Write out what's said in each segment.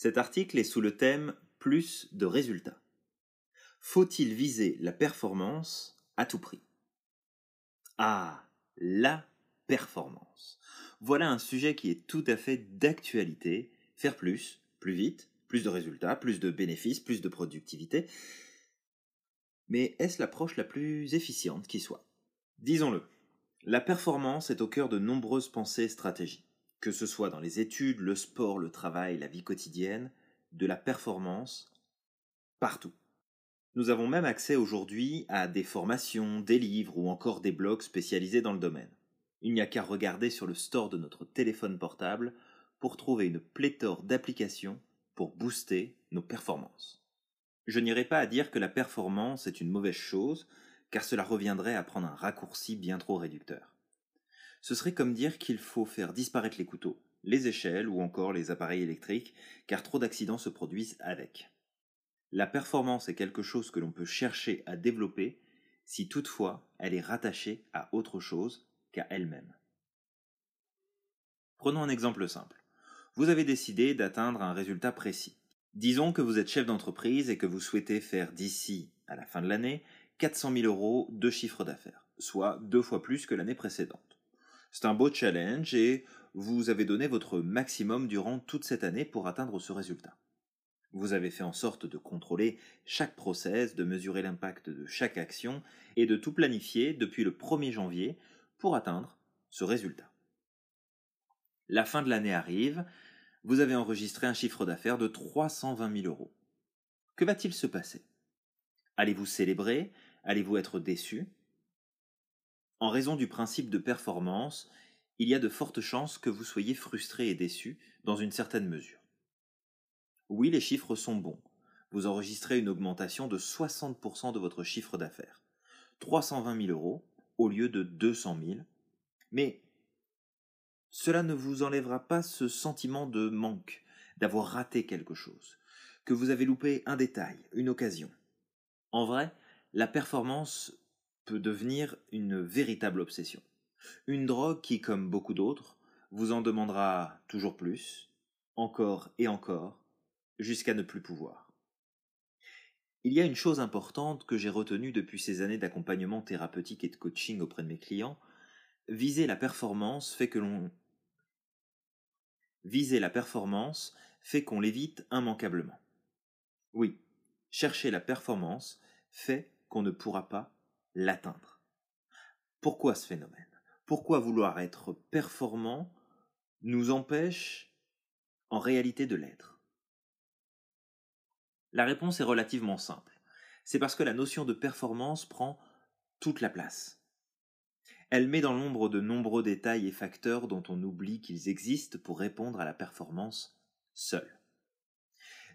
Cet article est sous le thème Plus de résultats. Faut-il viser la performance à tout prix? Ah, la performance. Voilà un sujet qui est tout à fait d'actualité. Faire plus, plus vite, plus de résultats, plus de bénéfices, plus de productivité. Mais est-ce l'approche la plus efficiente qui soit? Disons-le, la performance est au cœur de nombreuses pensées et stratégies. Que ce soit dans les études, le sport, le travail, la vie quotidienne, de la performance, partout. Nous avons même accès aujourd'hui à des formations, des livres ou encore des blogs spécialisés dans le domaine. Il n'y a qu'à regarder sur le store de notre téléphone portable pour trouver une pléthore d'applications pour booster nos performances. Je n'irai pas à dire que la performance est une mauvaise chose, car cela reviendrait à prendre un raccourci bien trop réducteur. Ce serait comme dire qu'il faut faire disparaître les couteaux, les échelles ou encore les appareils électriques, car trop d'accidents se produisent avec. La performance est quelque chose que l'on peut chercher à développer si toutefois elle est rattachée à autre chose qu'à elle-même. Prenons un exemple simple vous avez décidé d'atteindre un résultat précis. Disons que vous êtes chef d'entreprise et que vous souhaitez faire d'ici à la fin de l'année 400 000 euros de chiffre d'affaires, soit deux fois plus que l'année précédente. C'est un beau challenge et vous avez donné votre maximum durant toute cette année pour atteindre ce résultat. Vous avez fait en sorte de contrôler chaque process, de mesurer l'impact de chaque action et de tout planifier depuis le 1er janvier pour atteindre ce résultat. La fin de l'année arrive, vous avez enregistré un chiffre d'affaires de 320 000 euros. Que va-t-il se passer? Allez-vous célébrer? Allez-vous être déçu? En raison du principe de performance, il y a de fortes chances que vous soyez frustré et déçu dans une certaine mesure. Oui, les chiffres sont bons. Vous enregistrez une augmentation de 60% de votre chiffre d'affaires. 320 000 euros au lieu de 200 000. Mais cela ne vous enlèvera pas ce sentiment de manque, d'avoir raté quelque chose, que vous avez loupé un détail, une occasion. En vrai, la performance peut devenir une véritable obsession. Une drogue qui, comme beaucoup d'autres, vous en demandera toujours plus, encore et encore, jusqu'à ne plus pouvoir. Il y a une chose importante que j'ai retenue depuis ces années d'accompagnement thérapeutique et de coaching auprès de mes clients, Viser la performance fait que l'on Viser la performance fait qu'on l'évite immanquablement. Oui, chercher la performance fait qu'on ne pourra pas l'atteindre. Pourquoi ce phénomène? Pourquoi vouloir être performant nous empêche en réalité de l'être? La réponse est relativement simple. C'est parce que la notion de performance prend toute la place. Elle met dans l'ombre de nombreux détails et facteurs dont on oublie qu'ils existent pour répondre à la performance seule.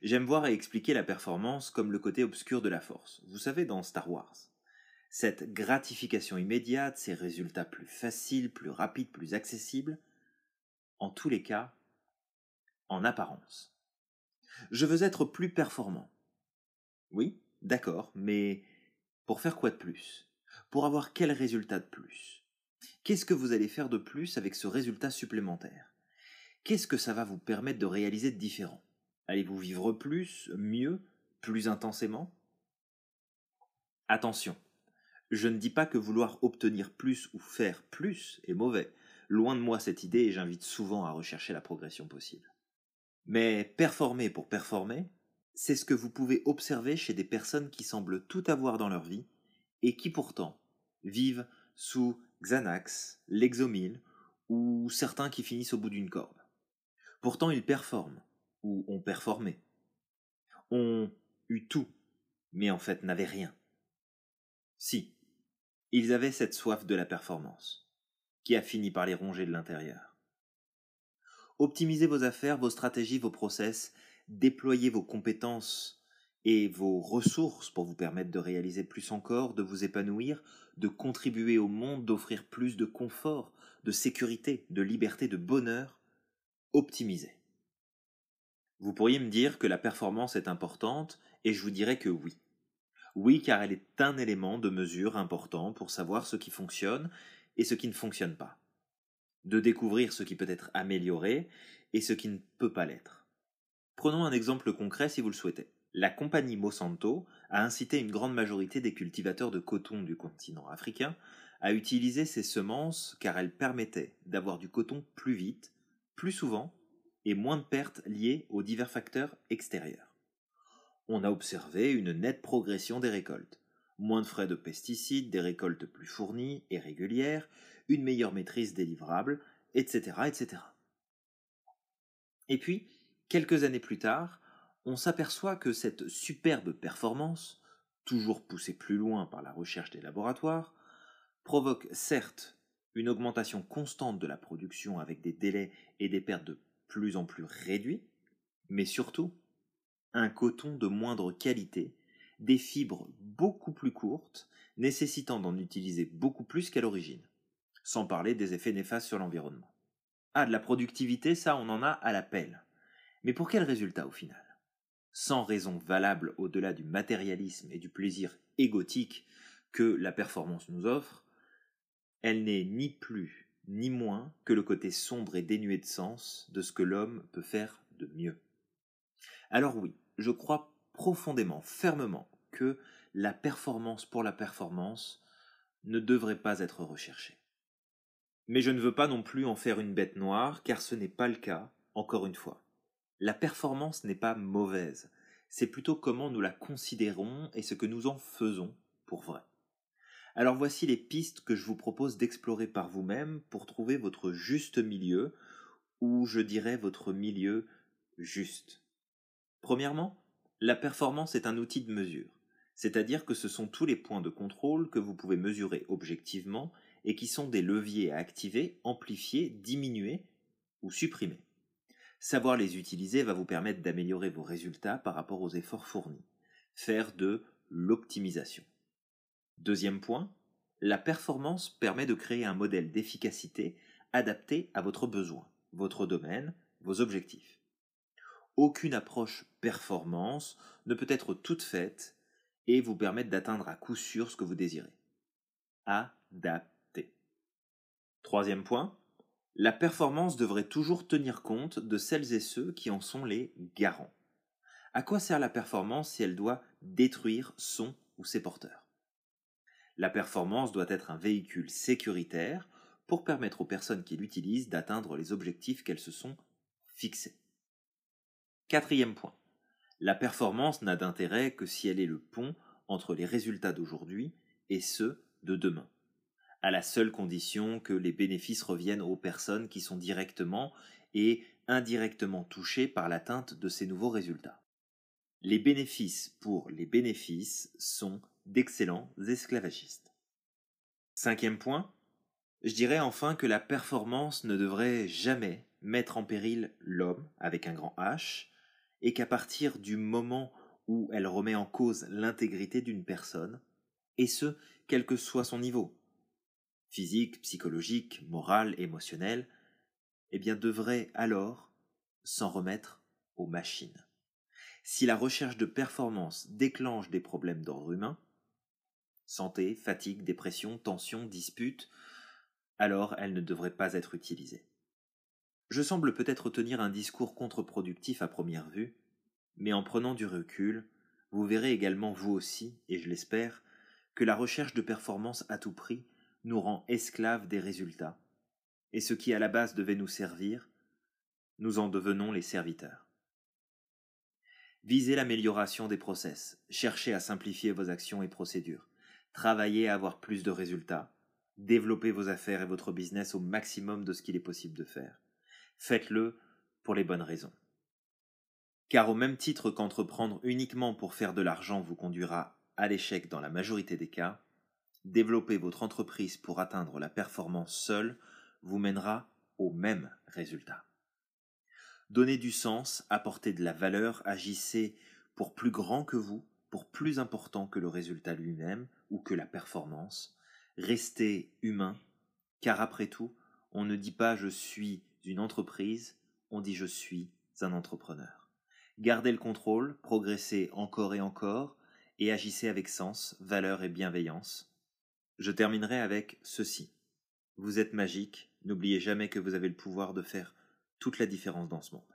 J'aime voir et expliquer la performance comme le côté obscur de la force. Vous savez, dans Star Wars. Cette gratification immédiate, ces résultats plus faciles, plus rapides, plus accessibles, en tous les cas, en apparence. Je veux être plus performant. Oui, d'accord, mais pour faire quoi de plus? Pour avoir quel résultat de plus? Qu'est-ce que vous allez faire de plus avec ce résultat supplémentaire? Qu'est-ce que ça va vous permettre de réaliser de différent? Allez-vous vivre plus, mieux, plus intensément? Attention, je ne dis pas que vouloir obtenir plus ou faire plus est mauvais. Loin de moi cette idée et j'invite souvent à rechercher la progression possible. Mais performer pour performer, c'est ce que vous pouvez observer chez des personnes qui semblent tout avoir dans leur vie et qui pourtant vivent sous Xanax, Lexomil ou certains qui finissent au bout d'une corde. Pourtant ils performent, ou ont performé. Ont eu tout, mais en fait n'avaient rien. Si, ils avaient cette soif de la performance, qui a fini par les ronger de l'intérieur. Optimisez vos affaires, vos stratégies, vos process, déployez vos compétences et vos ressources pour vous permettre de réaliser plus encore, de vous épanouir, de contribuer au monde, d'offrir plus de confort, de sécurité, de liberté, de bonheur, optimisez. Vous pourriez me dire que la performance est importante, et je vous dirais que oui. Oui, car elle est un élément de mesure important pour savoir ce qui fonctionne et ce qui ne fonctionne pas. De découvrir ce qui peut être amélioré et ce qui ne peut pas l'être. Prenons un exemple concret si vous le souhaitez. La compagnie Monsanto a incité une grande majorité des cultivateurs de coton du continent africain à utiliser ces semences car elles permettaient d'avoir du coton plus vite, plus souvent et moins de pertes liées aux divers facteurs extérieurs. On a observé une nette progression des récoltes, moins de frais de pesticides, des récoltes plus fournies et régulières, une meilleure maîtrise des livrables, etc., etc. Et puis, quelques années plus tard, on s'aperçoit que cette superbe performance, toujours poussée plus loin par la recherche des laboratoires, provoque certes une augmentation constante de la production avec des délais et des pertes de plus en plus réduits, mais surtout un coton de moindre qualité, des fibres beaucoup plus courtes, nécessitant d'en utiliser beaucoup plus qu'à l'origine, sans parler des effets néfastes sur l'environnement. Ah, de la productivité, ça on en a à la pelle. Mais pour quel résultat au final? Sans raison valable au-delà du matérialisme et du plaisir égotique que la performance nous offre, elle n'est ni plus ni moins que le côté sombre et dénué de sens de ce que l'homme peut faire de mieux. Alors oui, je crois profondément, fermement, que la performance pour la performance ne devrait pas être recherchée. Mais je ne veux pas non plus en faire une bête noire, car ce n'est pas le cas, encore une fois. La performance n'est pas mauvaise, c'est plutôt comment nous la considérons et ce que nous en faisons pour vrai. Alors voici les pistes que je vous propose d'explorer par vous-même pour trouver votre juste milieu, ou je dirais votre milieu juste. Premièrement, la performance est un outil de mesure, c'est-à-dire que ce sont tous les points de contrôle que vous pouvez mesurer objectivement et qui sont des leviers à activer, amplifier, diminuer ou supprimer. Savoir les utiliser va vous permettre d'améliorer vos résultats par rapport aux efforts fournis, faire de l'optimisation. Deuxième point, la performance permet de créer un modèle d'efficacité adapté à votre besoin, votre domaine, vos objectifs. Aucune approche performance ne peut être toute faite et vous permettre d'atteindre à coup sûr ce que vous désirez. Adapter. Troisième point, la performance devrait toujours tenir compte de celles et ceux qui en sont les garants. À quoi sert la performance si elle doit détruire son ou ses porteurs? La performance doit être un véhicule sécuritaire pour permettre aux personnes qui l'utilisent d'atteindre les objectifs qu'elles se sont fixés. Quatrième point. La performance n'a d'intérêt que si elle est le pont entre les résultats d'aujourd'hui et ceux de demain, à la seule condition que les bénéfices reviennent aux personnes qui sont directement et indirectement touchées par l'atteinte de ces nouveaux résultats. Les bénéfices pour les bénéfices sont d'excellents esclavagistes. Cinquième point, je dirais enfin que la performance ne devrait jamais mettre en péril l'homme avec un grand H, et qu'à partir du moment où elle remet en cause l'intégrité d'une personne, et ce, quel que soit son niveau, physique, psychologique, moral, émotionnel, eh bien devrait alors s'en remettre aux machines. Si la recherche de performance déclenche des problèmes d'ordre humain, santé, fatigue, dépression, tension, dispute, alors elle ne devrait pas être utilisée. Je semble peut-être tenir un discours contre-productif à première vue, mais en prenant du recul, vous verrez également vous aussi, et je l'espère, que la recherche de performance à tout prix nous rend esclaves des résultats, et ce qui à la base devait nous servir, nous en devenons les serviteurs. Visez l'amélioration des process, cherchez à simplifier vos actions et procédures, travaillez à avoir plus de résultats, développez vos affaires et votre business au maximum de ce qu'il est possible de faire faites-le pour les bonnes raisons. Car au même titre qu'entreprendre uniquement pour faire de l'argent vous conduira à l'échec dans la majorité des cas, développer votre entreprise pour atteindre la performance seule vous mènera au même résultat. Donnez du sens, apportez de la valeur, agissez pour plus grand que vous, pour plus important que le résultat lui-même ou que la performance. Restez humain, car après tout, on ne dit pas je suis une entreprise, on dit je suis un entrepreneur. Gardez le contrôle, progressez encore et encore, et agissez avec sens, valeur et bienveillance. Je terminerai avec ceci. Vous êtes magique, n'oubliez jamais que vous avez le pouvoir de faire toute la différence dans ce monde.